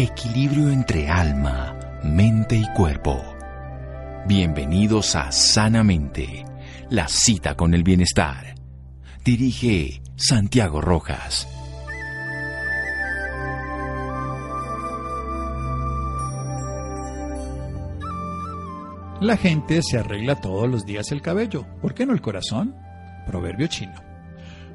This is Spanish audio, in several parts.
Equilibrio entre alma, mente y cuerpo. Bienvenidos a Sanamente, la cita con el bienestar. Dirige Santiago Rojas. La gente se arregla todos los días el cabello. ¿Por qué no el corazón? Proverbio chino.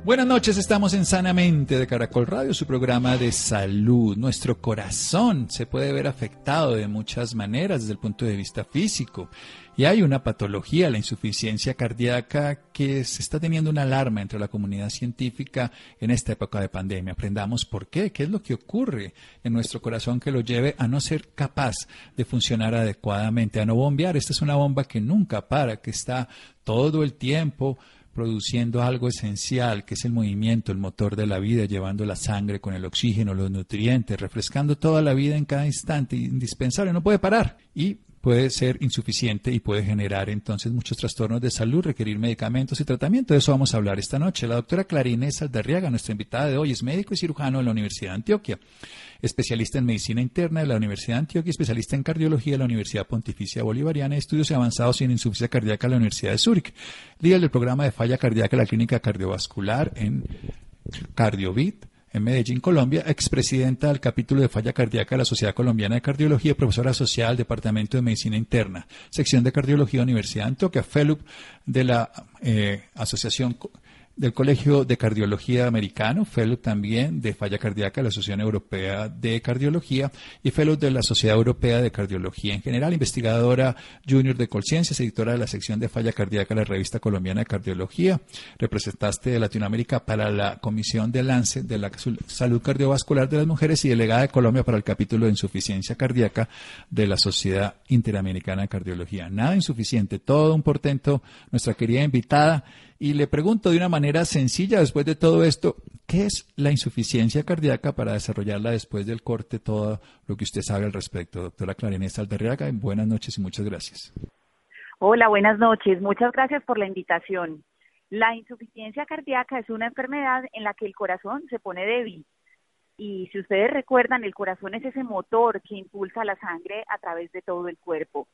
Buenas noches, estamos en Sanamente de Caracol Radio, su programa de salud. Nuestro corazón se puede ver afectado de muchas maneras desde el punto de vista físico. Y hay una patología, la insuficiencia cardíaca, que se está teniendo una alarma entre la comunidad científica en esta época de pandemia. Aprendamos por qué, qué es lo que ocurre en nuestro corazón que lo lleve a no ser capaz de funcionar adecuadamente, a no bombear. Esta es una bomba que nunca para, que está todo el tiempo produciendo algo esencial, que es el movimiento, el motor de la vida, llevando la sangre con el oxígeno, los nutrientes, refrescando toda la vida en cada instante, indispensable, no puede parar. Y puede ser insuficiente y puede generar entonces muchos trastornos de salud, requerir medicamentos y tratamiento. De eso vamos a hablar esta noche. La doctora Clarines Aldarriaga, nuestra invitada de hoy, es médico y cirujano de la Universidad de Antioquia, especialista en medicina interna de la Universidad de Antioquia, especialista en cardiología de la Universidad Pontificia Bolivariana estudios avanzados en insuficiencia cardíaca de la Universidad de Zúrich, líder del programa de falla cardíaca de la Clínica Cardiovascular en Cardiovit en Medellín, Colombia, expresidenta del capítulo de falla cardíaca de la Sociedad Colombiana de Cardiología, profesora asociada al Departamento de Medicina Interna, sección de Cardiología Universidad Antioquia, fellow de la eh, Asociación del Colegio de Cardiología Americano, fellow también de falla cardíaca de la Asociación Europea de Cardiología y fellow de la Sociedad Europea de Cardiología en general, investigadora junior de Colciencias, editora de la sección de falla cardíaca de la Revista Colombiana de Cardiología, representaste de Latinoamérica para la Comisión de Lance de la Salud Cardiovascular de las Mujeres y delegada de Colombia para el capítulo de insuficiencia cardíaca de la Sociedad Interamericana de Cardiología. Nada insuficiente, todo un portento, nuestra querida invitada y le pregunto de una manera sencilla, después de todo esto, ¿qué es la insuficiencia cardíaca para desarrollarla después del corte, todo lo que usted sabe al respecto? Doctora Clarinés Alderriaga, buenas noches y muchas gracias. Hola, buenas noches. Muchas gracias por la invitación. La insuficiencia cardíaca es una enfermedad en la que el corazón se pone débil. Y si ustedes recuerdan, el corazón es ese motor que impulsa la sangre a través de todo el cuerpo.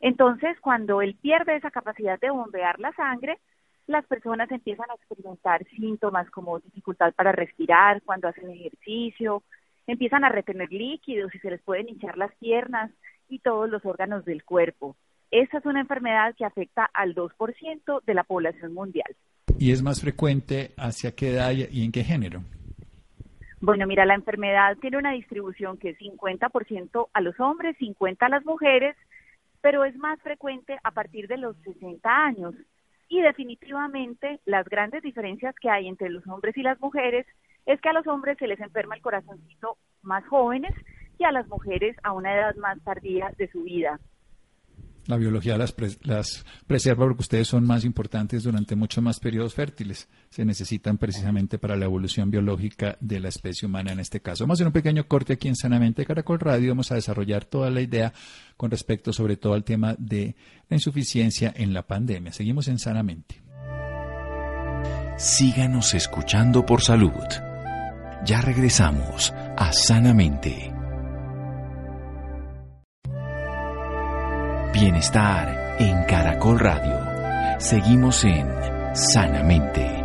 Entonces, cuando él pierde esa capacidad de bombear la sangre, las personas empiezan a experimentar síntomas como dificultad para respirar cuando hacen ejercicio, empiezan a retener líquidos y se les pueden hinchar las piernas y todos los órganos del cuerpo. Esa es una enfermedad que afecta al 2% de la población mundial. ¿Y es más frecuente hacia qué edad y en qué género? Bueno, mira, la enfermedad tiene una distribución que es 50% a los hombres, 50% a las mujeres, pero es más frecuente a partir de los 60 años. Y definitivamente las grandes diferencias que hay entre los hombres y las mujeres es que a los hombres se les enferma el corazoncito más jóvenes y a las mujeres a una edad más tardía de su vida. La biología las, preserva porque ustedes son más importantes durante muchos más periodos fértiles. Se necesitan precisamente para la evolución biológica de la especie humana en este caso. Vamos a hacer un pequeño corte aquí en Sanamente Caracol Radio. Vamos a desarrollar toda la idea con respecto sobre todo al tema de la insuficiencia en la pandemia. Seguimos en Sanamente. Síganos escuchando por salud. Ya regresamos a Sanamente. Bienestar en Caracol Radio. Seguimos en Sanamente.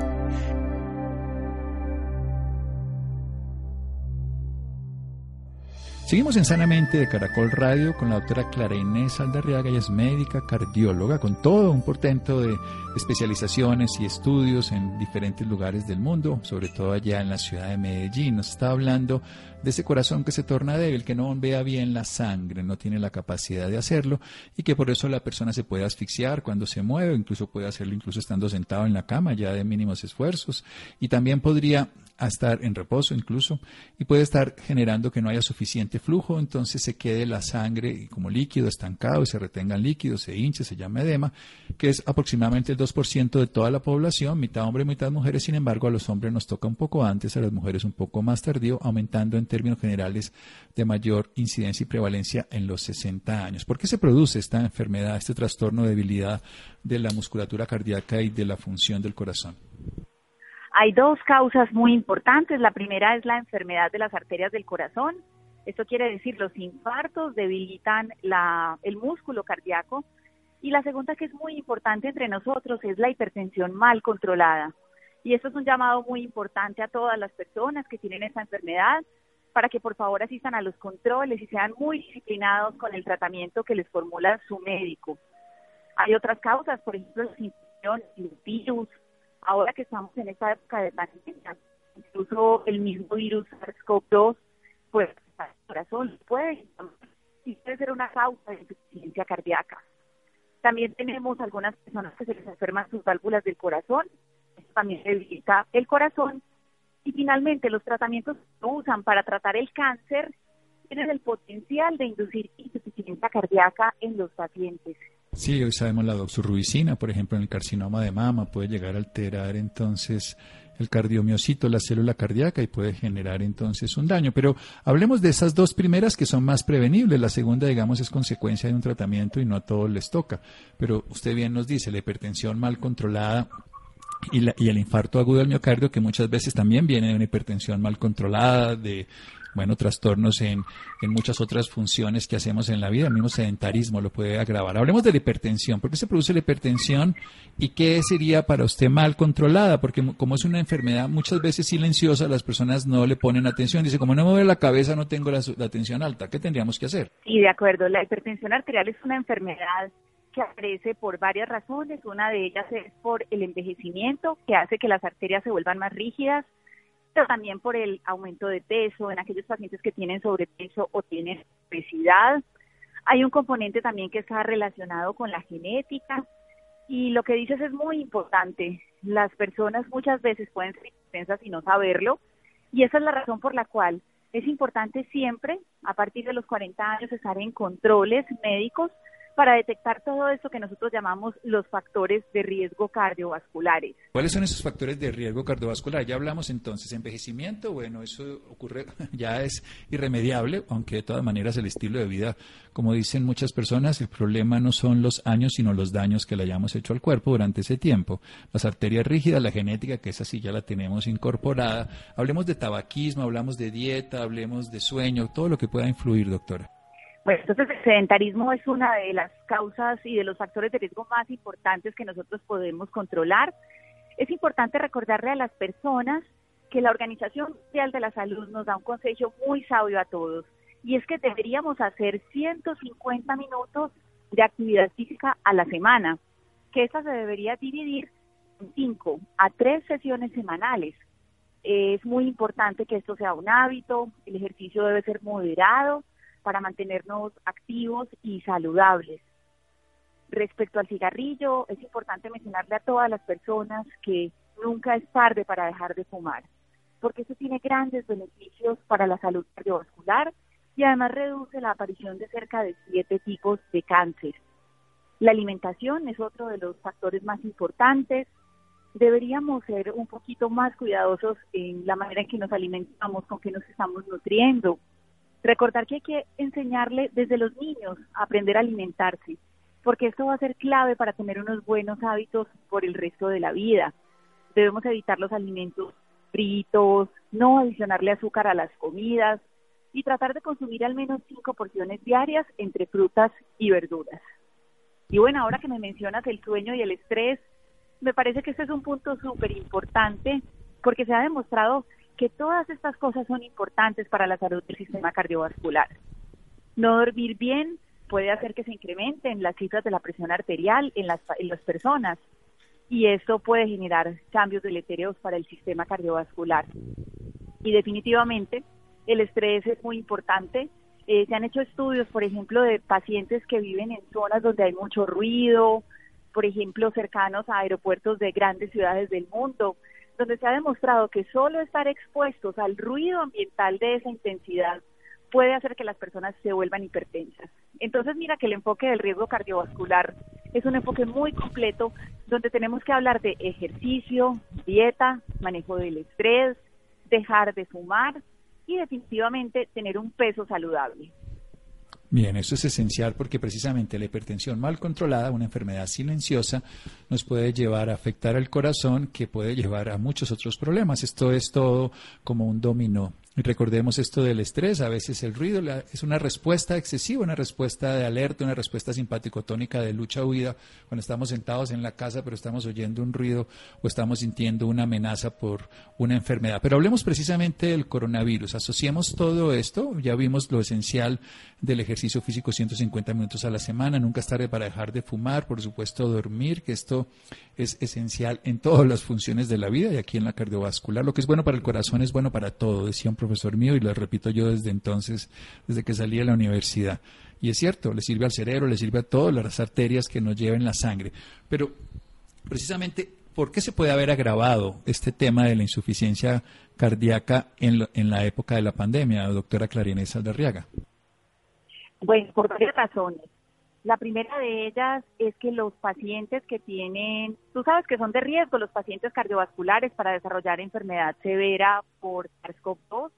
Seguimos en Sanamente de Caracol Radio con la doctora Clara Inés Aldarriaga, ella es médica cardióloga con todo un portento de especializaciones y estudios en diferentes lugares del mundo, sobre todo allá en la ciudad de Medellín. Nos está hablando de ese corazón que se torna débil, que no vea bien la sangre, no tiene la capacidad de hacerlo y que por eso la persona se puede asfixiar cuando se mueve, incluso puede hacerlo incluso estando sentado en la cama ya de mínimos esfuerzos. Y también podría estar en reposo incluso y puede estar generando que no haya suficiente flujo, entonces se quede la sangre como líquido estancado y se retengan líquidos, se hinche, se llama edema, que es aproximadamente el 2% de toda la población, mitad hombre, mitad mujeres, sin embargo a los hombres nos toca un poco antes, a las mujeres un poco más tardío, aumentando en términos generales de mayor incidencia y prevalencia en los 60 años. ¿Por qué se produce esta enfermedad, este trastorno de debilidad de la musculatura cardíaca y de la función del corazón? Hay dos causas muy importantes. La primera es la enfermedad de las arterias del corazón Esto quiere decir los infartos debilitan la, el músculo cardíaco. Y la segunda que es muy importante entre nosotros es la hipertensión mal controlada. Y esto es un llamado muy importante a todas las personas que tienen esta enfermedad para que por favor asistan a los controles y sean muy disciplinados con el tratamiento que les formula su médico. Hay otras causas, por ejemplo, las virus. Ahora que estamos en esta época de pandemia, incluso el mismo virus SARS-CoV-2, pues corazón puede, puede ser una causa de insuficiencia cardíaca. También tenemos algunas personas que se les enferman sus válvulas del corazón, esto también debilita el corazón. Y finalmente, los tratamientos que usan para tratar el cáncer tienen el potencial de inducir insuficiencia cardíaca en los pacientes. Sí, hoy sabemos la doxorubicina, por ejemplo, en el carcinoma de mama puede llegar a alterar entonces el cardiomiocito, la célula cardíaca y puede generar entonces un daño. Pero hablemos de esas dos primeras que son más prevenibles. La segunda, digamos, es consecuencia de un tratamiento y no a todos les toca. Pero usted bien nos dice, la hipertensión mal controlada y, la, y el infarto agudo del miocardio, que muchas veces también viene de una hipertensión mal controlada, de bueno, trastornos en, en muchas otras funciones que hacemos en la vida. El mismo sedentarismo lo puede agravar. Hablemos de la hipertensión. ¿Por qué se produce la hipertensión y qué sería para usted mal controlada? Porque como es una enfermedad muchas veces silenciosa, las personas no le ponen atención. Dice, como no me mueve la cabeza, no tengo la, la tensión alta. ¿Qué tendríamos que hacer? Sí, de acuerdo. La hipertensión arterial es una enfermedad aparece por varias razones. Una de ellas es por el envejecimiento, que hace que las arterias se vuelvan más rígidas pero también por el aumento de peso en aquellos pacientes que tienen sobrepeso o tienen obesidad. Hay un componente también que está relacionado con la genética y lo que dices es muy importante. Las personas muchas veces pueden ser intensas y no saberlo y esa es la razón por la cual es importante siempre, a partir de los 40 años, estar en controles médicos para detectar todo esto que nosotros llamamos los factores de riesgo cardiovasculares. ¿Cuáles son esos factores de riesgo cardiovascular? Ya hablamos entonces, envejecimiento, bueno, eso ocurre, ya es irremediable, aunque de todas maneras el estilo de vida, como dicen muchas personas, el problema no son los años, sino los daños que le hayamos hecho al cuerpo durante ese tiempo. Las arterias rígidas, la genética, que esa sí ya la tenemos incorporada. Hablemos de tabaquismo, hablamos de dieta, hablemos de sueño, todo lo que pueda influir, doctora. Bueno, entonces el sedentarismo es una de las causas y de los factores de riesgo más importantes que nosotros podemos controlar. Es importante recordarle a las personas que la Organización Mundial de la Salud nos da un consejo muy sabio a todos y es que deberíamos hacer 150 minutos de actividad física a la semana, que esta se debería dividir en 5 a 3 sesiones semanales. Es muy importante que esto sea un hábito, el ejercicio debe ser moderado, para mantenernos activos y saludables. Respecto al cigarrillo, es importante mencionarle a todas las personas que nunca es tarde para dejar de fumar, porque eso tiene grandes beneficios para la salud cardiovascular y además reduce la aparición de cerca de siete tipos de cáncer. La alimentación es otro de los factores más importantes. Deberíamos ser un poquito más cuidadosos en la manera en que nos alimentamos, con que nos estamos nutriendo, Recordar que hay que enseñarle desde los niños a aprender a alimentarse, porque esto va a ser clave para tener unos buenos hábitos por el resto de la vida. Debemos evitar los alimentos fritos, no adicionarle azúcar a las comidas y tratar de consumir al menos cinco porciones diarias entre frutas y verduras. Y bueno, ahora que me mencionas el sueño y el estrés, me parece que este es un punto súper importante porque se ha demostrado que todas estas cosas son importantes para la salud del sistema cardiovascular. No dormir bien puede hacer que se incrementen las cifras de la presión arterial en las, en las personas y esto puede generar cambios deletéreos para el sistema cardiovascular. Y definitivamente el estrés es muy importante. Eh, se han hecho estudios, por ejemplo, de pacientes que viven en zonas donde hay mucho ruido, por ejemplo, cercanos a aeropuertos de grandes ciudades del mundo, donde se ha demostrado que solo estar expuestos al ruido ambiental de esa intensidad puede hacer que las personas se vuelvan hipertensas. Entonces, mira que el enfoque del riesgo cardiovascular es un enfoque muy completo donde tenemos que hablar de ejercicio, dieta, manejo del estrés, dejar de fumar y definitivamente tener un peso saludable. Bien, eso es esencial porque precisamente la hipertensión mal controlada, una enfermedad silenciosa, nos puede llevar a afectar al corazón, que puede llevar a muchos otros problemas. Esto es todo como un dominó. Recordemos esto del estrés, a veces el ruido es una respuesta excesiva, una respuesta de alerta, una respuesta simpático-tónica de lucha-huida, cuando estamos sentados en la casa pero estamos oyendo un ruido o estamos sintiendo una amenaza por una enfermedad. Pero hablemos precisamente del coronavirus, asociemos todo esto, ya vimos lo esencial del ejercicio físico 150 minutos a la semana, nunca es tarde para dejar de fumar, por supuesto dormir, que esto es esencial en todas las funciones de la vida y aquí en la cardiovascular. Lo que es bueno para el corazón es bueno para todo, decía un profesor mío y lo repito yo desde entonces, desde que salí de la universidad. Y es cierto, le sirve al cerebro, le sirve a todas las arterias que nos lleven la sangre. Pero precisamente, ¿por qué se puede haber agravado este tema de la insuficiencia cardíaca en, en la época de la pandemia, doctora Clarinés Aldarriaga? Bueno, por varias razones. La primera de ellas es que los pacientes que tienen, tú sabes que son de riesgo los pacientes cardiovasculares para desarrollar enfermedad severa por SARS-CoV-2.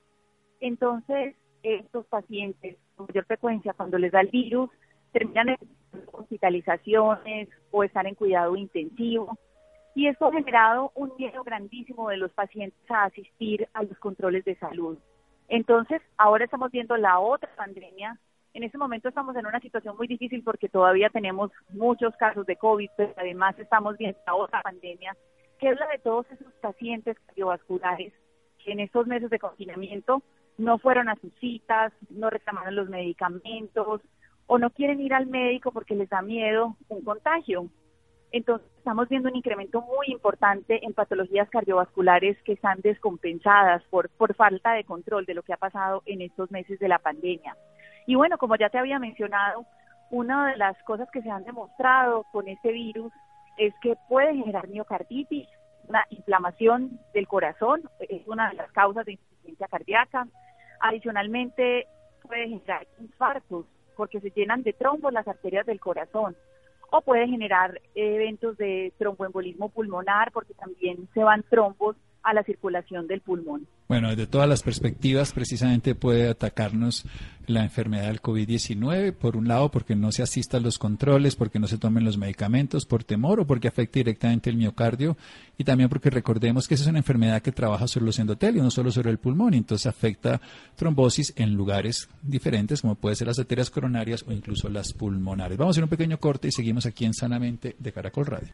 Entonces, estos pacientes con mayor frecuencia, cuando les da el virus, terminan en hospitalizaciones o están en cuidado intensivo. Y esto ha generado un miedo grandísimo de los pacientes a asistir a los controles de salud. Entonces, ahora estamos viendo la otra pandemia en este momento estamos en una situación muy difícil porque todavía tenemos muchos casos de COVID, pero además estamos viendo otra pandemia, que es la de todos esos pacientes cardiovasculares que en estos meses de confinamiento no fueron a sus citas, no reclamaron los medicamentos o no quieren ir al médico porque les da miedo un contagio. Entonces estamos viendo un incremento muy importante en patologías cardiovasculares que están descompensadas por, por falta de control de lo que ha pasado en estos meses de la pandemia. Y bueno, como ya te había mencionado, una de las cosas que se han demostrado con este virus es que puede generar miocarditis, una inflamación del corazón, es una de las causas de insuficiencia cardíaca. Adicionalmente, puede generar infartos porque se llenan de trombos las arterias del corazón o puede generar eventos de tromboembolismo pulmonar porque también se van trombos a la circulación del pulmón. Bueno, desde todas las perspectivas, precisamente puede atacarnos la enfermedad del COVID-19, por un lado, porque no se asista a los controles, porque no se tomen los medicamentos, por temor o porque afecta directamente el miocardio, y también porque recordemos que esa es una enfermedad que trabaja sobre los endotelios, no solo sobre el pulmón, y entonces afecta trombosis en lugares diferentes, como puede ser las arterias coronarias o incluso las pulmonares. Vamos a hacer un pequeño corte y seguimos aquí en Sanamente de Caracol Radio.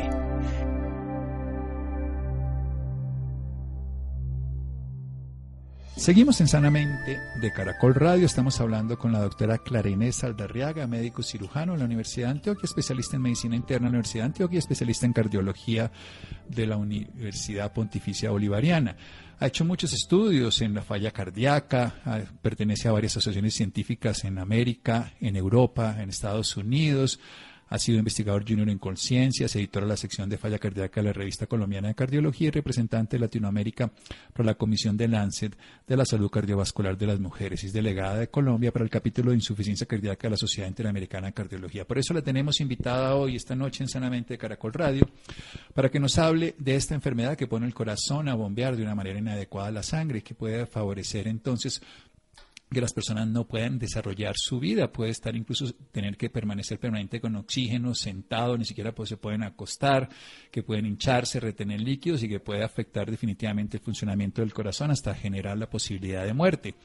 Seguimos en Sanamente de Caracol Radio. Estamos hablando con la doctora Clarinés Aldarriaga, médico cirujano en la Universidad de Antioquia, especialista en medicina interna la Universidad de Antioquia, especialista en cardiología de la Universidad Pontificia Bolivariana. Ha hecho muchos estudios en la falla cardíaca, pertenece a varias asociaciones científicas en América, en Europa, en Estados Unidos ha sido investigador junior en conciencias, editor de la sección de falla cardíaca de la revista colombiana de cardiología y representante de Latinoamérica para la Comisión de Lancet de la Salud Cardiovascular de las Mujeres. Es delegada de Colombia para el capítulo de insuficiencia cardíaca de la Sociedad Interamericana de Cardiología. Por eso la tenemos invitada hoy, esta noche en Sanamente de Caracol Radio, para que nos hable de esta enfermedad que pone el corazón a bombear de una manera inadecuada la sangre y que puede favorecer entonces que las personas no puedan desarrollar su vida, puede estar incluso tener que permanecer permanente con oxígeno, sentado, ni siquiera pues, se pueden acostar, que pueden hincharse, retener líquidos y que puede afectar definitivamente el funcionamiento del corazón hasta generar la posibilidad de muerte.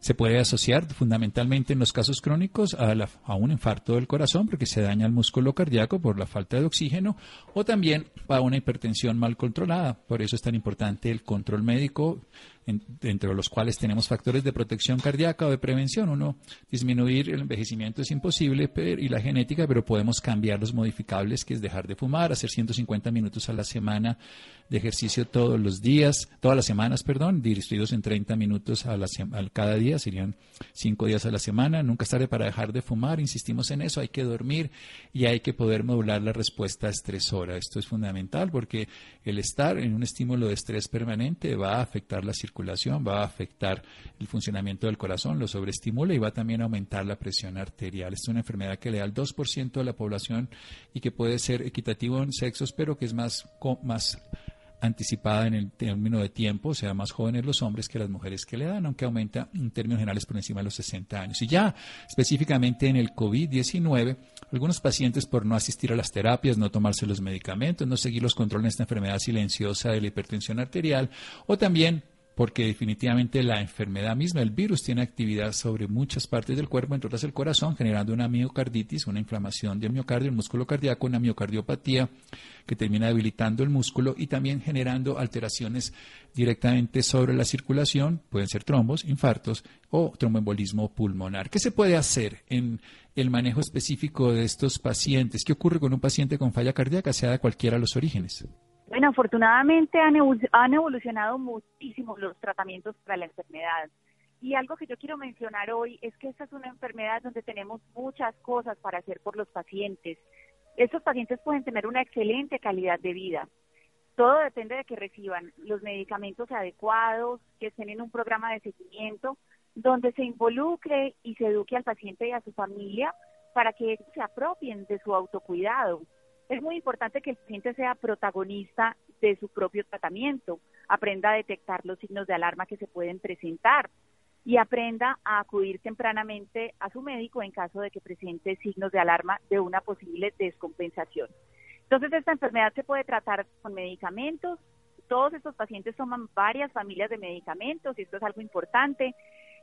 Se puede asociar fundamentalmente en los casos crónicos a, a un infarto del corazón porque se daña el músculo cardíaco por la falta de oxígeno o también a una hipertensión mal controlada. Por eso es tan importante el control médico entre los cuales tenemos factores de protección cardíaca o de prevención. Uno, disminuir el envejecimiento es imposible y la genética, pero podemos cambiar los modificables, que es dejar de fumar, hacer 150 minutos a la semana de ejercicio todos los días, todas las semanas, perdón, distribuidos en 30 minutos a, la, cada día, serían 5 días a la semana. Nunca es tarde para dejar de fumar, insistimos en eso, hay que dormir y hay que poder modular la respuesta estresora. Esto es fundamental porque el estar en un estímulo de estrés permanente va a afectar la circulación va a afectar el funcionamiento del corazón, lo sobreestimula y va también a aumentar la presión arterial. Es una enfermedad que le da al 2% de la población y que puede ser equitativo en sexos, pero que es más, más anticipada en el término de tiempo, o sea, más jóvenes los hombres que las mujeres que le dan, aunque aumenta en términos generales por encima de los 60 años. Y ya específicamente en el COVID-19, algunos pacientes por no asistir a las terapias, no tomarse los medicamentos, no seguir los controles de esta enfermedad silenciosa de la hipertensión arterial, o también porque definitivamente la enfermedad misma, el virus, tiene actividad sobre muchas partes del cuerpo, entre otras el corazón, generando una miocarditis, una inflamación del miocardio, el músculo cardíaco, una miocardiopatía que termina debilitando el músculo y también generando alteraciones directamente sobre la circulación, pueden ser trombos, infartos o tromboembolismo pulmonar. ¿Qué se puede hacer en el manejo específico de estos pacientes? ¿Qué ocurre con un paciente con falla cardíaca, sea de cualquiera de los orígenes? Bueno, afortunadamente han, han evolucionado muchísimo los tratamientos para la enfermedad. Y algo que yo quiero mencionar hoy es que esta es una enfermedad donde tenemos muchas cosas para hacer por los pacientes. Estos pacientes pueden tener una excelente calidad de vida. Todo depende de que reciban los medicamentos adecuados, que estén en un programa de seguimiento, donde se involucre y se eduque al paciente y a su familia para que se apropien de su autocuidado es muy importante que el paciente sea protagonista de su propio tratamiento, aprenda a detectar los signos de alarma que se pueden presentar y aprenda a acudir tempranamente a su médico en caso de que presente signos de alarma de una posible descompensación. Entonces, esta enfermedad se puede tratar con medicamentos. Todos estos pacientes toman varias familias de medicamentos y esto es algo importante.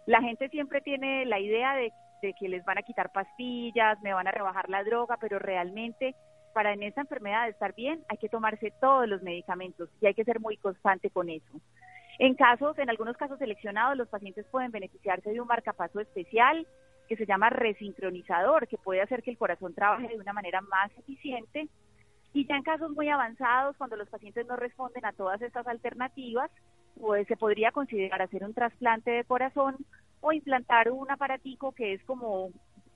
La gente siempre tiene la idea de, de que les van a quitar pastillas, me van a rebajar la droga, pero realmente para en esa enfermedad estar bien hay que tomarse todos los medicamentos y hay que ser muy constante con eso. En casos, en algunos casos seleccionados, los pacientes pueden beneficiarse de un marcapaso especial que se llama resincronizador, que puede hacer que el corazón trabaje de una manera más eficiente. Y ya en casos muy avanzados, cuando los pacientes no responden a todas estas alternativas, pues se podría considerar hacer un trasplante de corazón o implantar un aparatico que es como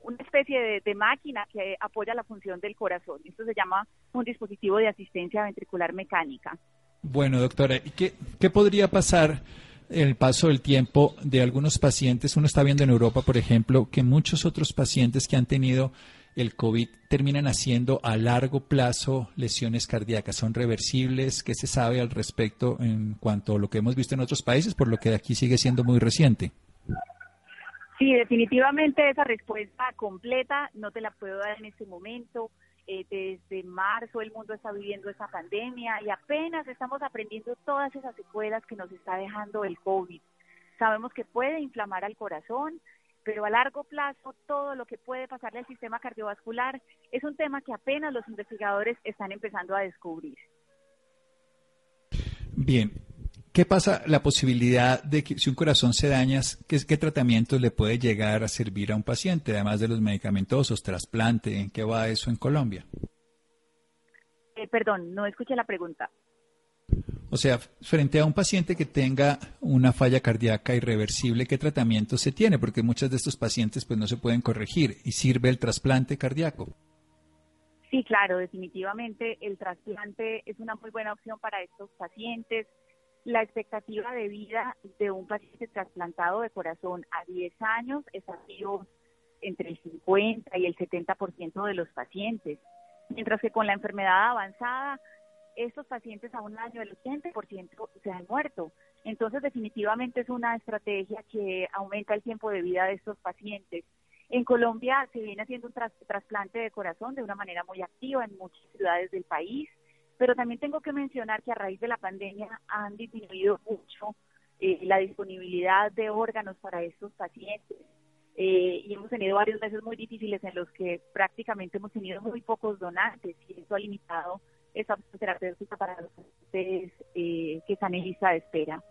una especie de, máquina que apoya la función del corazón. Esto se llama un dispositivo de asistencia ventricular mecánica. Bueno, doctora, ¿y qué, podría pasar el paso del tiempo de algunos pacientes? Uno está viendo en Europa, por ejemplo, que muchos otros pacientes que han tenido el COVID terminan haciendo a largo plazo lesiones cardíacas. ¿Son reversibles? ¿Qué se sabe al respecto en cuanto a lo que hemos visto en otros países, por lo que aquí sigue siendo muy reciente? Sí, definitivamente esa respuesta completa no te la puedo dar en este momento. Eh, desde marzo el mundo está viviendo esta pandemia y apenas estamos aprendiendo todas esas secuelas que nos está dejando el COVID. Sabemos que puede inflamar al corazón, pero a largo plazo todo lo que puede pasarle al sistema cardiovascular es un tema que apenas los investigadores están empezando a descubrir. Bien, ¿Qué pasa la posibilidad de que si un corazón se daña, qué, qué tratamientos le puede llegar a servir a un paciente, además de los medicamentosos, trasplante? ¿En qué va eso en Colombia? Eh, perdón, no escuché la pregunta. O sea, frente a un paciente que tenga una falla cardíaca irreversible, ¿qué tratamiento se tiene? Porque muchos de estos pacientes pues no se pueden corregir y sirve el trasplante cardíaco. Sí, claro, definitivamente el trasplante es una muy buena opción para estos pacientes la expectativa de vida de un paciente trasplantado de corazón a 10 años es sido entre el 50 y el 70% de los pacientes, mientras que con la enfermedad avanzada, estos pacientes a un año el 80% se han muerto. Entonces, definitivamente es una estrategia que aumenta el tiempo de vida de estos pacientes. En Colombia se viene haciendo un trasplante de corazón de una manera muy activa en muchas ciudades del país. Pero también tengo que mencionar que a raíz de la pandemia han disminuido mucho eh, la disponibilidad de órganos para estos pacientes. Eh, y hemos tenido varios meses muy difíciles en los que prácticamente hemos tenido muy pocos donantes y eso ha limitado esa terapéutica para los pacientes eh, que están en lista de espera.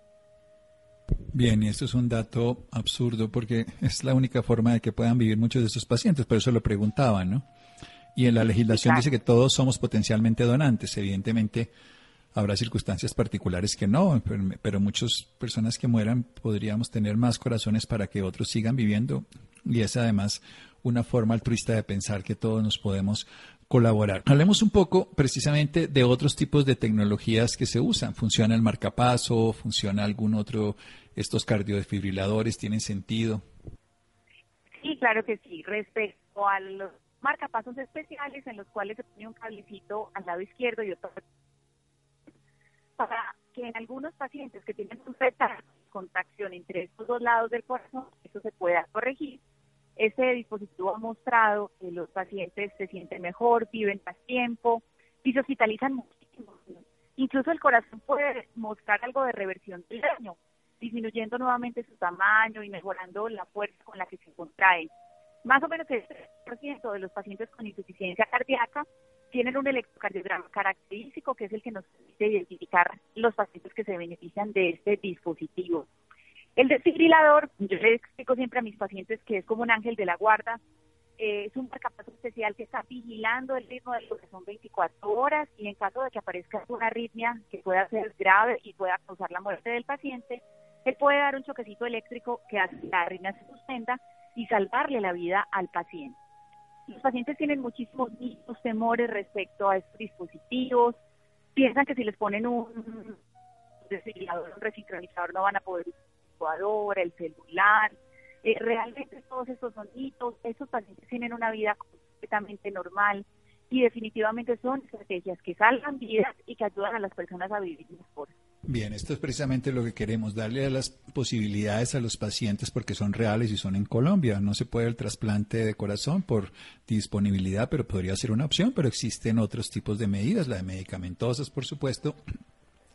Bien, y esto es un dato absurdo porque es la única forma de que puedan vivir muchos de estos pacientes, por eso lo preguntaban, ¿no? Y en la legislación dice que todos somos potencialmente donantes. Evidentemente, habrá circunstancias particulares que no, pero, muchas personas que mueran podríamos tener más corazones para que otros sigan viviendo. Y es además una forma altruista de pensar que todos nos podemos colaborar. Hablemos un poco precisamente de otros tipos de tecnologías que se usan. ¿Funciona el marcapaso? ¿Funciona algún otro? ¿Estos cardiodefibriladores tienen sentido? Sí, claro que sí. Respecto a los marcapasos especiales en los cuales se pone un cablecito al lado izquierdo y otro para que en algunos pacientes que tienen un retardo contracción entre estos dos lados del corazón, eso se pueda corregir. Este dispositivo ha mostrado que los pacientes se sienten mejor, viven más tiempo y se hospitalizan muchísimo. Incluso el corazón puede mostrar algo de reversión del daño, disminuyendo nuevamente su tamaño y mejorando la fuerza con la que se contrae. Más o menos el 3% de los pacientes con insuficiencia cardíaca tienen un electrocardiograma característico que es el que nos permite identificar los pacientes que se benefician de este dispositivo. El desfibrilador, yo le explico siempre a mis pacientes que es como un ángel de la guarda, eh, es un marcapaso especial que está vigilando el ritmo del corazón 24 horas y en caso de que aparezca una arritmia que pueda ser grave y pueda causar la muerte del paciente, él puede dar un choquecito eléctrico que hace que la arritmia se suspenda y salvarle la vida al paciente. Los pacientes tienen muchísimos mitos, temores respecto a estos dispositivos. Piensan que si les ponen un desfibrilador, un resincronizador, no van a poder usar el computador, el celular. Eh, realmente todos estos son mitos. Estos pacientes tienen una vida completamente normal y definitivamente son estrategias que salvan vidas y que ayudan a las personas a vivir mejor. Bien, esto es precisamente lo que queremos, darle a las posibilidades a los pacientes porque son reales y son en Colombia. No se puede el trasplante de corazón por disponibilidad, pero podría ser una opción, pero existen otros tipos de medidas, la de medicamentosas, por supuesto,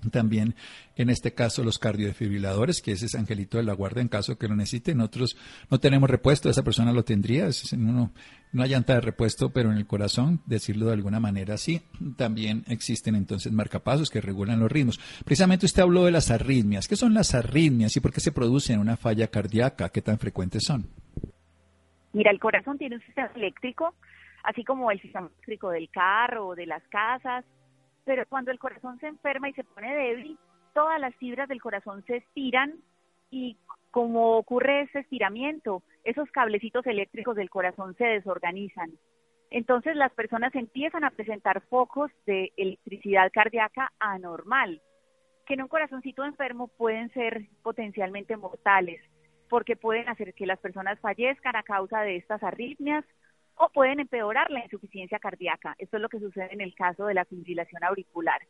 también, en este caso, los cardiodefibriladores, que ese es Angelito de la Guardia en caso que lo necesiten. Nosotros no tenemos repuesto, esa persona lo tendría, es uno, una llanta de repuesto, pero en el corazón, decirlo de alguna manera así. También existen entonces marcapasos que regulan los ritmos. Precisamente usted habló de las arritmias. ¿Qué son las arritmias y por qué se producen una falla cardíaca? ¿Qué tan frecuentes son? Mira, el corazón tiene un sistema eléctrico, así como el sistema eléctrico del carro o de las casas pero cuando el corazón se enferma y se pone débil, todas las fibras del corazón se estiran y como ocurre ese estiramiento, esos cablecitos eléctricos del corazón se desorganizan. Entonces las personas empiezan a presentar focos de electricidad cardíaca anormal, que en un corazoncito enfermo pueden ser potencialmente mortales, porque pueden hacer que las personas fallezcan a causa de estas arritmias o pueden empeorar la insuficiencia cardíaca. Esto es lo que sucede en el caso de la fibrilación auricular.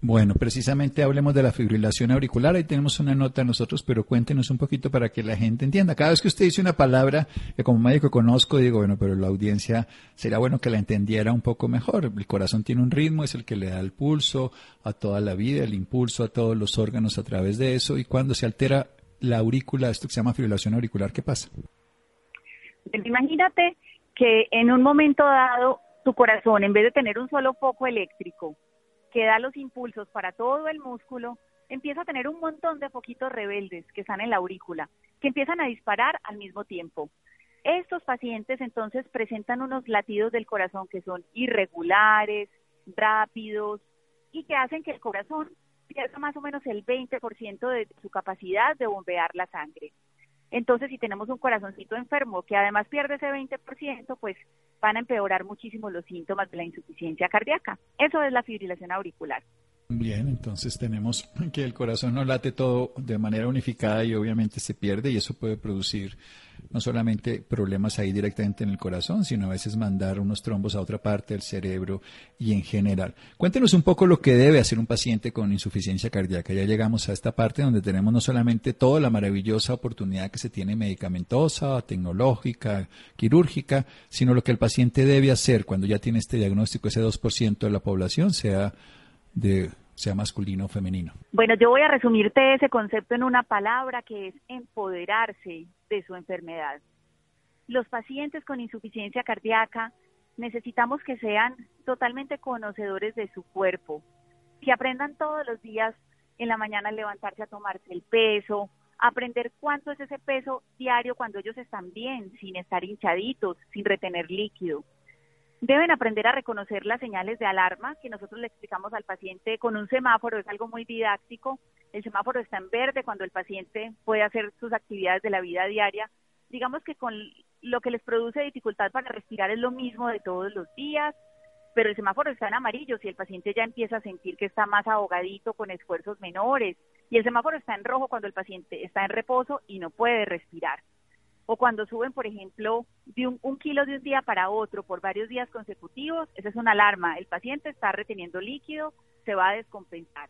Bueno, precisamente hablemos de la fibrilación auricular. Ahí tenemos una nota nosotros, pero cuéntenos un poquito para que la gente entienda. Cada vez que usted dice una palabra que como médico conozco, digo, bueno, pero la audiencia sería bueno que la entendiera un poco mejor. El corazón tiene un ritmo, es el que le da el pulso a toda la vida, el impulso a todos los órganos a través de eso. Y cuando se altera la aurícula, esto que se llama fibrilación auricular, ¿qué pasa? Imagínate que en un momento dado tu corazón, en vez de tener un solo foco eléctrico que da los impulsos para todo el músculo, empieza a tener un montón de foquitos rebeldes que están en la aurícula, que empiezan a disparar al mismo tiempo. Estos pacientes entonces presentan unos latidos del corazón que son irregulares, rápidos y que hacen que el corazón pierda más o menos el 20% de su capacidad de bombear la sangre. Entonces, si tenemos un corazoncito enfermo que además pierde ese 20%, pues van a empeorar muchísimo los síntomas de la insuficiencia cardíaca. Eso es la fibrilación auricular. Bien, entonces tenemos que el corazón no late todo de manera unificada y obviamente se pierde y eso puede producir no solamente problemas ahí directamente en el corazón, sino a veces mandar unos trombos a otra parte del cerebro y en general. Cuéntenos un poco lo que debe hacer un paciente con insuficiencia cardíaca. Ya llegamos a esta parte donde tenemos no solamente toda la maravillosa oportunidad que se tiene medicamentosa, tecnológica, quirúrgica, sino lo que el paciente debe hacer cuando ya tiene este diagnóstico, ese 2% de la población, sea de sea masculino o femenino? Bueno, yo voy a resumirte ese concepto en una palabra que es empoderarse de su enfermedad. Los pacientes con insuficiencia cardíaca necesitamos que sean totalmente conocedores de su cuerpo, que aprendan todos los días en la mañana a levantarse a tomarse el peso, aprender cuánto es ese peso diario cuando ellos están bien, sin estar hinchaditos, sin retener líquido Deben aprender a reconocer las señales de alarma que nosotros le explicamos al paciente con un semáforo, es algo muy didáctico. El semáforo está en verde cuando el paciente puede hacer sus actividades de la vida diaria. Digamos que con lo que les produce dificultad para respirar es lo mismo de todos los días, pero el semáforo está en amarillo si el paciente ya empieza a sentir que está más ahogadito con esfuerzos menores y el semáforo está en rojo cuando el paciente está en reposo y no puede respirar o cuando suben, por ejemplo, de un, kilo de un día para otro por varios días consecutivos, esa es una alarma. El paciente está reteniendo líquido, se va a descompensar.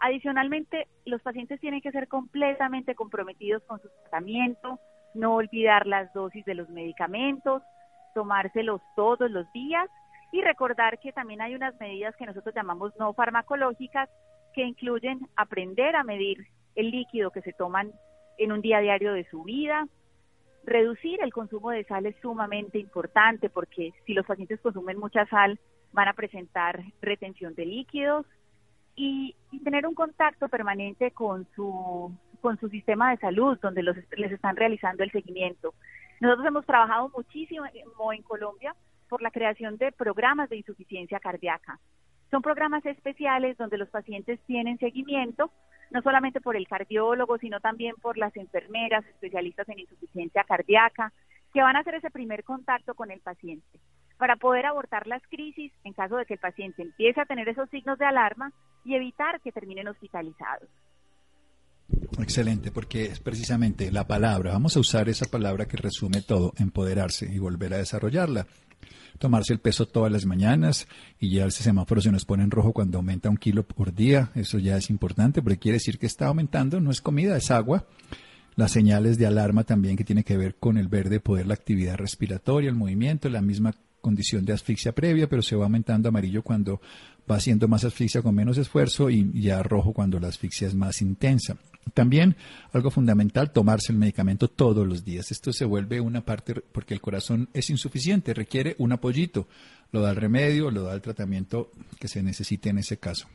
Adicionalmente, los pacientes tienen que ser completamente comprometidos con su tratamiento, no olvidar las dosis de los medicamentos, tomárselos todos los días y recordar que también hay unas medidas que nosotros llamamos no farmacológicas que incluyen aprender a medir el líquido que se toman en un día diario de su vida. Reducir el consumo de sal es sumamente importante porque si los pacientes consumen mucha sal van a presentar retención de líquidos y, tener un contacto permanente con su con su sistema de salud donde los, les están realizando el seguimiento. Nosotros hemos trabajado muchísimo en Colombia por la creación de programas de insuficiencia cardíaca. Son programas especiales donde los pacientes tienen seguimiento, no solamente por el cardiólogo, sino también por las enfermeras especialistas en insuficiencia cardíaca, que van a hacer ese primer contacto con el paciente para poder abortar las crisis en caso de que el paciente empiece a tener esos signos de alarma y evitar que terminen hospitalizados. Excelente, porque es precisamente la palabra, vamos a usar esa palabra que resume todo, empoderarse y volver a desarrollarla. Tomarse el peso todas las mañanas y ya el semáforo se nos pone en rojo cuando aumenta un kilo por día, eso ya es importante porque quiere decir que está aumentando, no es comida, es agua. Las señales de alarma también que tiene que ver con el verde poder, la actividad respiratoria, el movimiento, la misma condición de asfixia previa, pero se va aumentando amarillo cuando va haciendo más asfixia con menos esfuerzo y ya rojo cuando la asfixia es más intensa. También algo fundamental, tomarse el medicamento todos los días. Esto se vuelve una parte porque el corazón es insuficiente, requiere un apoyito. Lo da el remedio, lo da el tratamiento que se necesite en ese caso.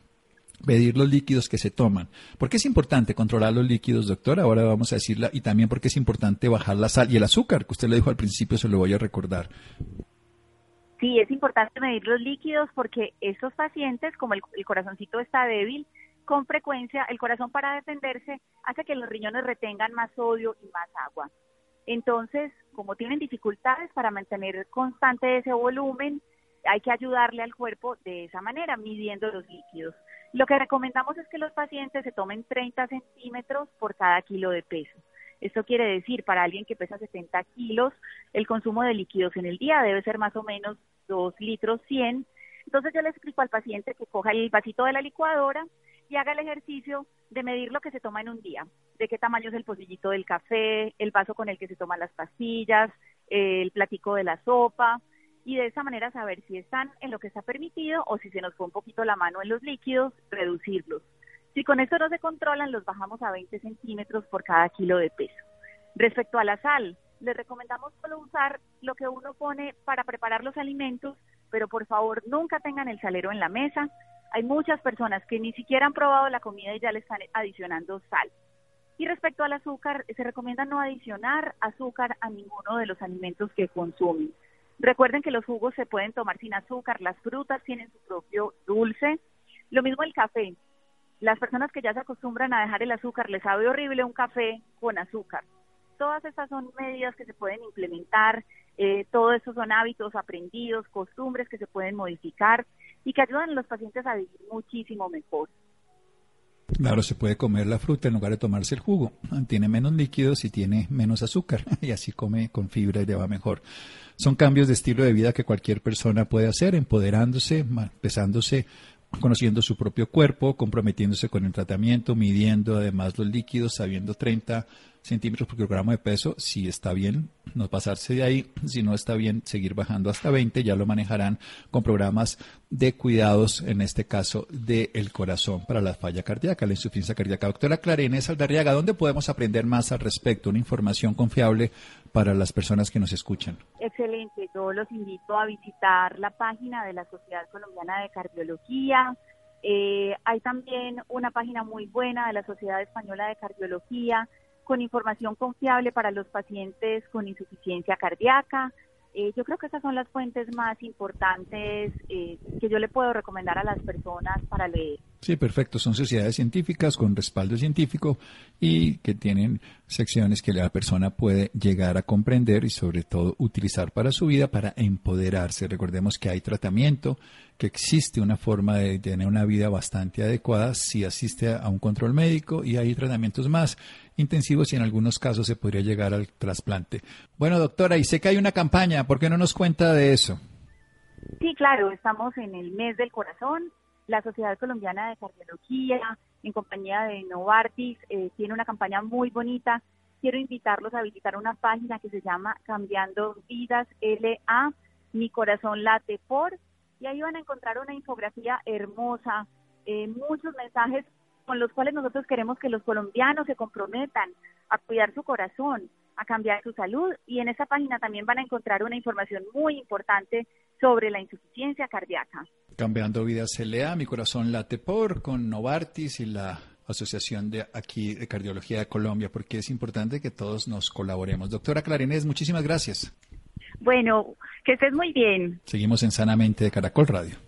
Medir los líquidos que se toman. ¿Por qué es importante controlar los líquidos, doctor? Ahora vamos a decirla. Y también porque es importante bajar la sal y el azúcar, que usted le dijo al principio, se lo voy a recordar. Sí, es importante medir los líquidos porque estos pacientes, como el, corazoncito está débil, con frecuencia el corazón para defenderse hace que los riñones retengan más sodio y más agua. Entonces, como tienen dificultades para mantener constante ese volumen, hay que ayudarle al cuerpo de esa manera, midiendo los líquidos. Lo que recomendamos es que los pacientes se tomen 30 centímetros por cada kilo de peso. Esto quiere decir, para alguien que pesa 70 kilos, el consumo de líquidos en el día debe ser más o menos 2 litros 100. Entonces yo le explico al paciente que coja el vasito de la licuadora y haga el ejercicio de medir lo que se toma en un día, de qué tamaño es el pocillito del café, el vaso con el que se toman las pastillas, el platico de la sopa, y de esa manera saber si están en lo que está permitido o si se nos fue un poquito la mano en los líquidos, reducirlos. Si con esto no se controlan, los bajamos a 20 centímetros por cada kilo de peso. Respecto a la sal, les recomendamos solo usar lo que uno pone para preparar los alimentos, pero por favor nunca tengan el salero en la mesa. Hay muchas personas que ni siquiera han probado la comida y ya le están adicionando sal. Y respecto al azúcar, se recomienda no adicionar azúcar a ninguno de los alimentos que consumen. Recuerden que los jugos se pueden tomar sin azúcar, las frutas tienen su propio dulce. Lo mismo el café las personas que ya se acostumbran a dejar el azúcar, les sabe horrible un café con azúcar. Todas estas son medidas que se pueden implementar, eh, todo eso son hábitos aprendidos, costumbres que se pueden modificar y que ayudan a los pacientes a vivir muchísimo mejor. Claro, se puede comer la fruta en lugar de tomarse el jugo. Tiene menos líquidos y tiene menos azúcar y así come con fibra y le va mejor. Son cambios de estilo de vida que cualquier persona puede hacer, empoderándose, pesándose conociendo su propio cuerpo, comprometiéndose con el tratamiento, midiendo además los líquidos, sabiendo 30 centímetros por kilogramo de peso, si está bien, no pasarse de ahí, si no está bien, seguir bajando hasta 20, ya lo manejarán con programas de cuidados, en este caso del corazón para la falla cardíaca, la insuficiencia cardíaca. Doctora Clarines Aldarriaga, ¿dónde podemos aprender más al respecto? Una información confiable para las personas que nos escuchan. Excelente, yo los invito a visitar la página de la Sociedad Colombiana de Cardiología. Eh, hay también una página muy buena de la Sociedad Española de Cardiología con información confiable para los pacientes con insuficiencia cardíaca. Eh, yo creo que esas son las fuentes más importantes eh, que yo le puedo recomendar a las personas para leer. Sí, perfecto. Son sociedades científicas con respaldo científico y que tienen secciones que la persona puede llegar a comprender y sobre todo utilizar para su vida para empoderarse. Recordemos que hay tratamiento, que existe una forma de tener una vida bastante adecuada si asiste a un control médico y hay tratamientos más intensivos y en algunos casos se podría llegar al trasplante. Bueno, doctora, y sé que hay una campaña, ¿por qué no nos cuenta de eso? Sí, claro, estamos en el mes del corazón la Sociedad Colombiana de Cardiología en compañía de Novartis, eh, tiene una campaña muy bonita. Quiero invitarlos a visitar una página que se llama Cambiando Vidas LA, Mi Corazón Late Por, y ahí van a encontrar una infografía hermosa, eh, muchos mensajes con los cuales nosotros queremos que los colombianos se comprometan a cuidar su corazón, a cambiar su salud y en esa página también van a encontrar una información muy importante sobre la insuficiencia cardíaca. Cambiando vidas LA, mi corazón late por con Novartis y la Asociación de aquí de Cardiología de Colombia, porque es importante que todos nos colaboremos. Doctora Clarinés, muchísimas gracias. Bueno, que estés muy bien. Seguimos en Sanamente de Caracol Radio.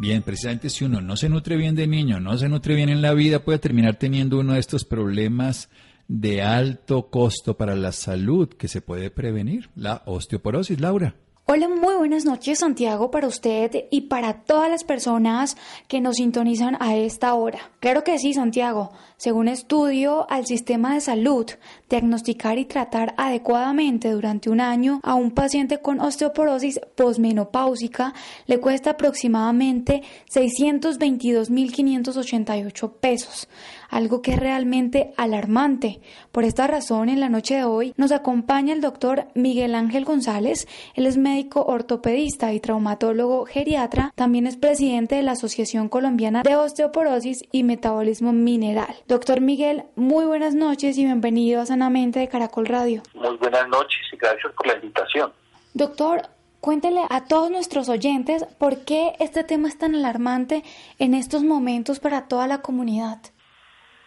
Bien, precisamente si uno no se nutre bien de niño, no se nutre bien en la vida, puede terminar teniendo uno de estos problemas de alto costo para la salud que se puede prevenir, la osteoporosis, Laura. Hola, muy buenas noches Santiago para usted y para todas las personas que nos sintonizan a esta hora. Claro que sí, Santiago. Según estudio al sistema de salud, diagnosticar y tratar adecuadamente durante un año a un paciente con osteoporosis posmenopáusica le cuesta aproximadamente 622.588 pesos algo que es realmente alarmante. Por esta razón, en la noche de hoy nos acompaña el doctor Miguel Ángel González. Él es médico ortopedista y traumatólogo geriatra. También es presidente de la Asociación Colombiana de Osteoporosis y Metabolismo Mineral. Doctor Miguel, muy buenas noches y bienvenido a Sanamente de Caracol Radio. Muy buenas noches y gracias por la invitación. Doctor, Cuéntele a todos nuestros oyentes por qué este tema es tan alarmante en estos momentos para toda la comunidad.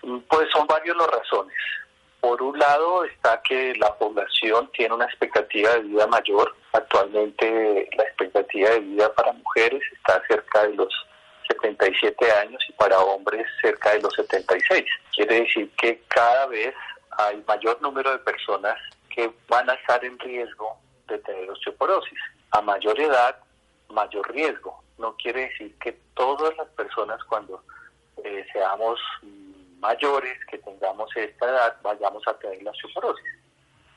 Pues son varias las razones. Por un lado está que la población tiene una expectativa de vida mayor. Actualmente la expectativa de vida para mujeres está cerca de los 77 años y para hombres cerca de los 76. Quiere decir que cada vez hay mayor número de personas que van a estar en riesgo de tener osteoporosis. A mayor edad, mayor riesgo. No quiere decir que todas las personas cuando eh, seamos mayores que tengamos esta edad vayamos a tener la osteoporosis,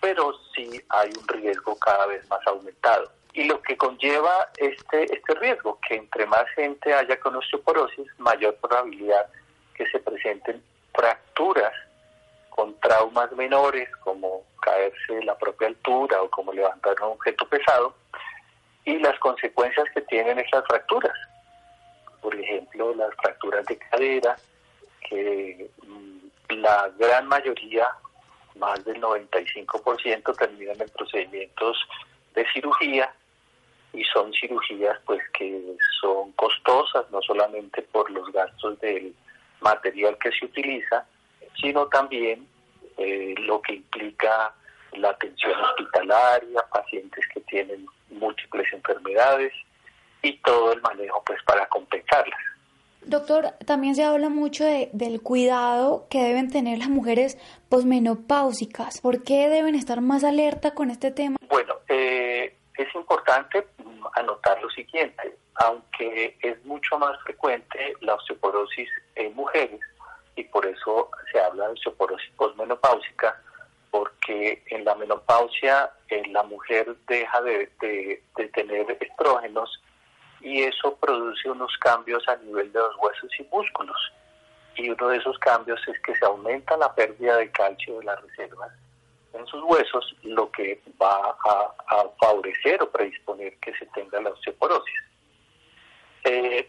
pero sí hay un riesgo cada vez más aumentado. Y lo que conlleva este, este riesgo, que entre más gente haya con osteoporosis, mayor probabilidad que se presenten fracturas con traumas menores, como caerse de la propia altura o como levantar un objeto pesado, y las consecuencias que tienen esas fracturas. Por ejemplo, las fracturas de cadera, que mm, la gran mayoría, más del 95%, terminan en procedimientos de cirugía y son cirugías pues que son costosas, no solamente por los gastos del material que se utiliza, sino también eh, lo que implica la atención hospitalaria, pacientes que tienen múltiples enfermedades y todo el manejo pues para compensarlas. Doctor, también se habla mucho de, del cuidado que deben tener las mujeres posmenopáusicas. ¿Por qué deben estar más alerta con este tema? Bueno, eh, es importante anotar lo siguiente. Aunque es mucho más frecuente la osteoporosis en mujeres, y por eso se habla de osteoporosis posmenopáusica, porque en la menopausia eh, la mujer deja de, de tener estrógenos y eso produce unos cambios a nivel de los huesos y músculos. Y uno de esos cambios es que se aumenta la pérdida de calcio de las reservas en sus huesos, lo que va a, favorecer o predisponer que se tenga la osteoporosis. Eh,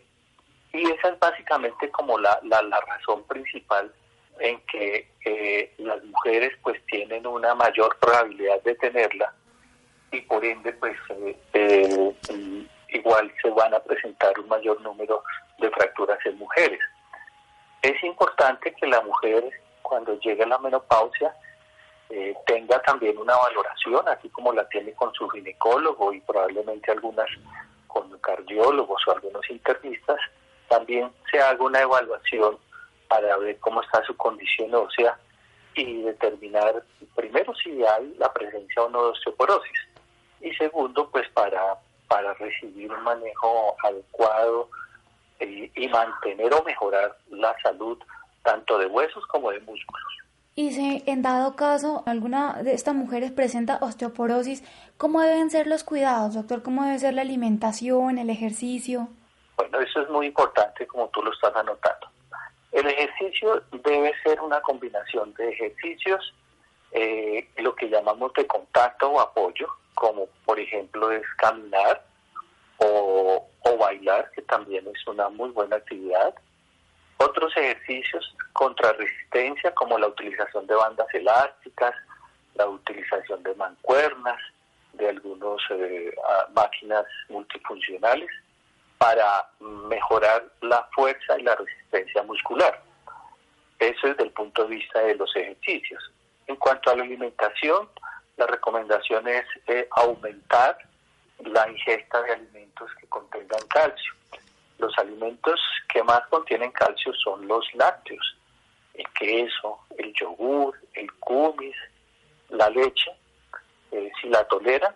y esa es básicamente como la, la, razón principal en que eh, las mujeres pues tienen una mayor probabilidad de tenerla y por ende pues eh, igual se van a presentar un mayor número de fracturas en mujeres. Es importante que la mujer cuando llegue a la menopausia eh, tenga también una valoración, así como la tiene con su ginecólogo y probablemente algunas con cardiólogos o algunos internistas, también se haga una evaluación para ver cómo está su condición ósea y determinar primero si hay la presencia o no de osteoporosis y segundo pues para, para recibir un manejo adecuado eh, y mantener o mejorar la salud tanto de huesos como de músculos. Y si en dado caso alguna de estas mujeres presenta osteoporosis, ¿cómo deben ser los cuidados, doctor? ¿Cómo debe ser la alimentación, el ejercicio? Bueno, eso es muy importante como tú lo estás anotando. El ejercicio debe ser una combinación de ejercicios, eh, lo que llamamos de contacto o apoyo, como por ejemplo es caminar o, o bailar, que también es una muy buena actividad, otros ejercicios contra resistencia como la utilización de bandas elásticas, la utilización de mancuernas, de algunas eh, máquinas multifuncionales para mejorar la fuerza y la resistencia muscular. Eso es desde el punto de vista de los ejercicios. En cuanto a la alimentación, la recomendación es eh, aumentar la ingesta de alimentos que contengan calcio. Los alimentos que más contienen calcio son los lácteos, el queso, el yogur, el kumis, la leche. Eh, si la toleran,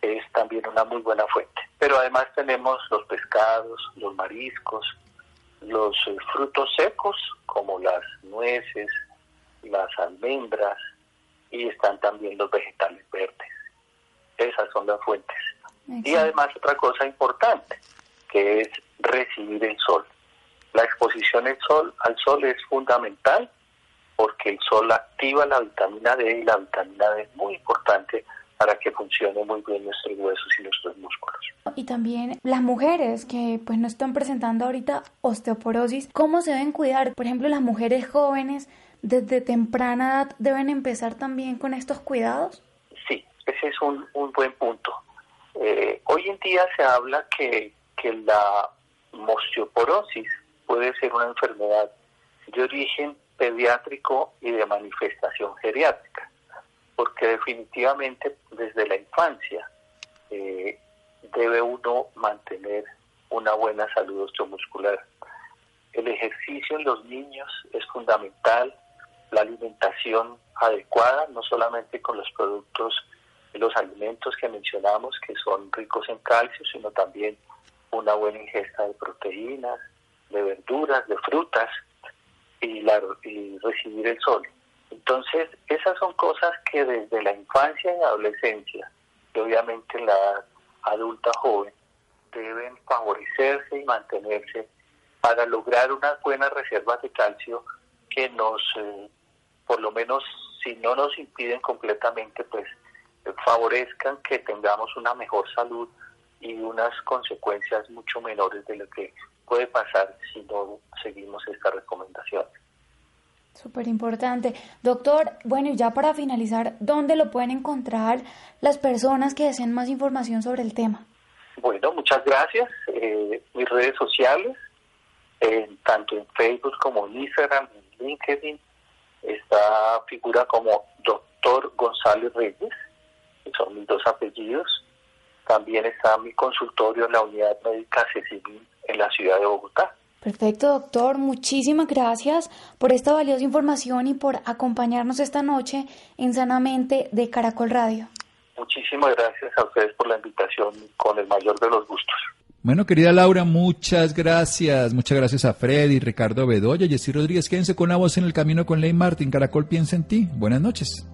es también una muy buena fuente. Pero además tenemos los pescados, los mariscos, los eh, frutos secos como las nueces, las almendras y están también los vegetales verdes. Esas son las fuentes. Y además otra cosa importante, que es recibir el sol. La exposición al sol, al sol es fundamental porque el sol activa la vitamina D y la vitamina D es muy importante para que funcione muy bien nuestros huesos y nuestros músculos. Y también las mujeres que pues no están presentando ahorita osteoporosis, ¿cómo se deben cuidar? Por ejemplo, las mujeres jóvenes desde temprana edad deben empezar también con estos cuidados. Sí, ese es un, un buen punto. Eh, hoy en día se habla que, que la osteoporosis puede ser una enfermedad de origen pediátrico y de manifestación geriátrica, porque definitivamente desde la infancia eh, debe uno mantener una buena salud osteomuscular. El ejercicio en los niños es fundamental, la alimentación adecuada, no solamente con los productos, los alimentos que mencionamos, que son ricos en calcio, sino también una buena ingesta de proteínas, de verduras, de frutas y, la, y recibir el sol. Entonces, esas son cosas que desde la infancia y adolescencia, y obviamente la adulta joven, deben favorecerse y mantenerse para lograr unas buenas reservas de calcio que nos, eh, por lo menos, si no nos impiden completamente, pues favorezcan que tengamos una mejor salud y unas consecuencias mucho menores de lo que puede pasar si no seguimos esta recomendación. Súper importante. Doctor, bueno, y ya para finalizar, ¿dónde lo pueden encontrar las personas que deseen más información sobre el tema? Bueno, muchas gracias. Eh, mis redes sociales, tanto en Facebook como en Instagram, en LinkedIn, está figura como Doctor González Reyes, que son mis dos apellidos. También está mi consultorio en la unidad médica Cecilín en la ciudad de Bogotá. Perfecto, doctor. Muchísimas gracias por esta valiosa información y por acompañarnos esta noche en Sanamente de Caracol Radio. Muchísimas gracias a ustedes por la invitación con el mayor de los gustos. Bueno, querida Laura, muchas gracias. Muchas gracias a Freddy, Ricardo Bedoya, Jessy Rodríguez. Quédense con la voz en el camino con Ley Martin. Caracol piensa en ti. Buenas noches.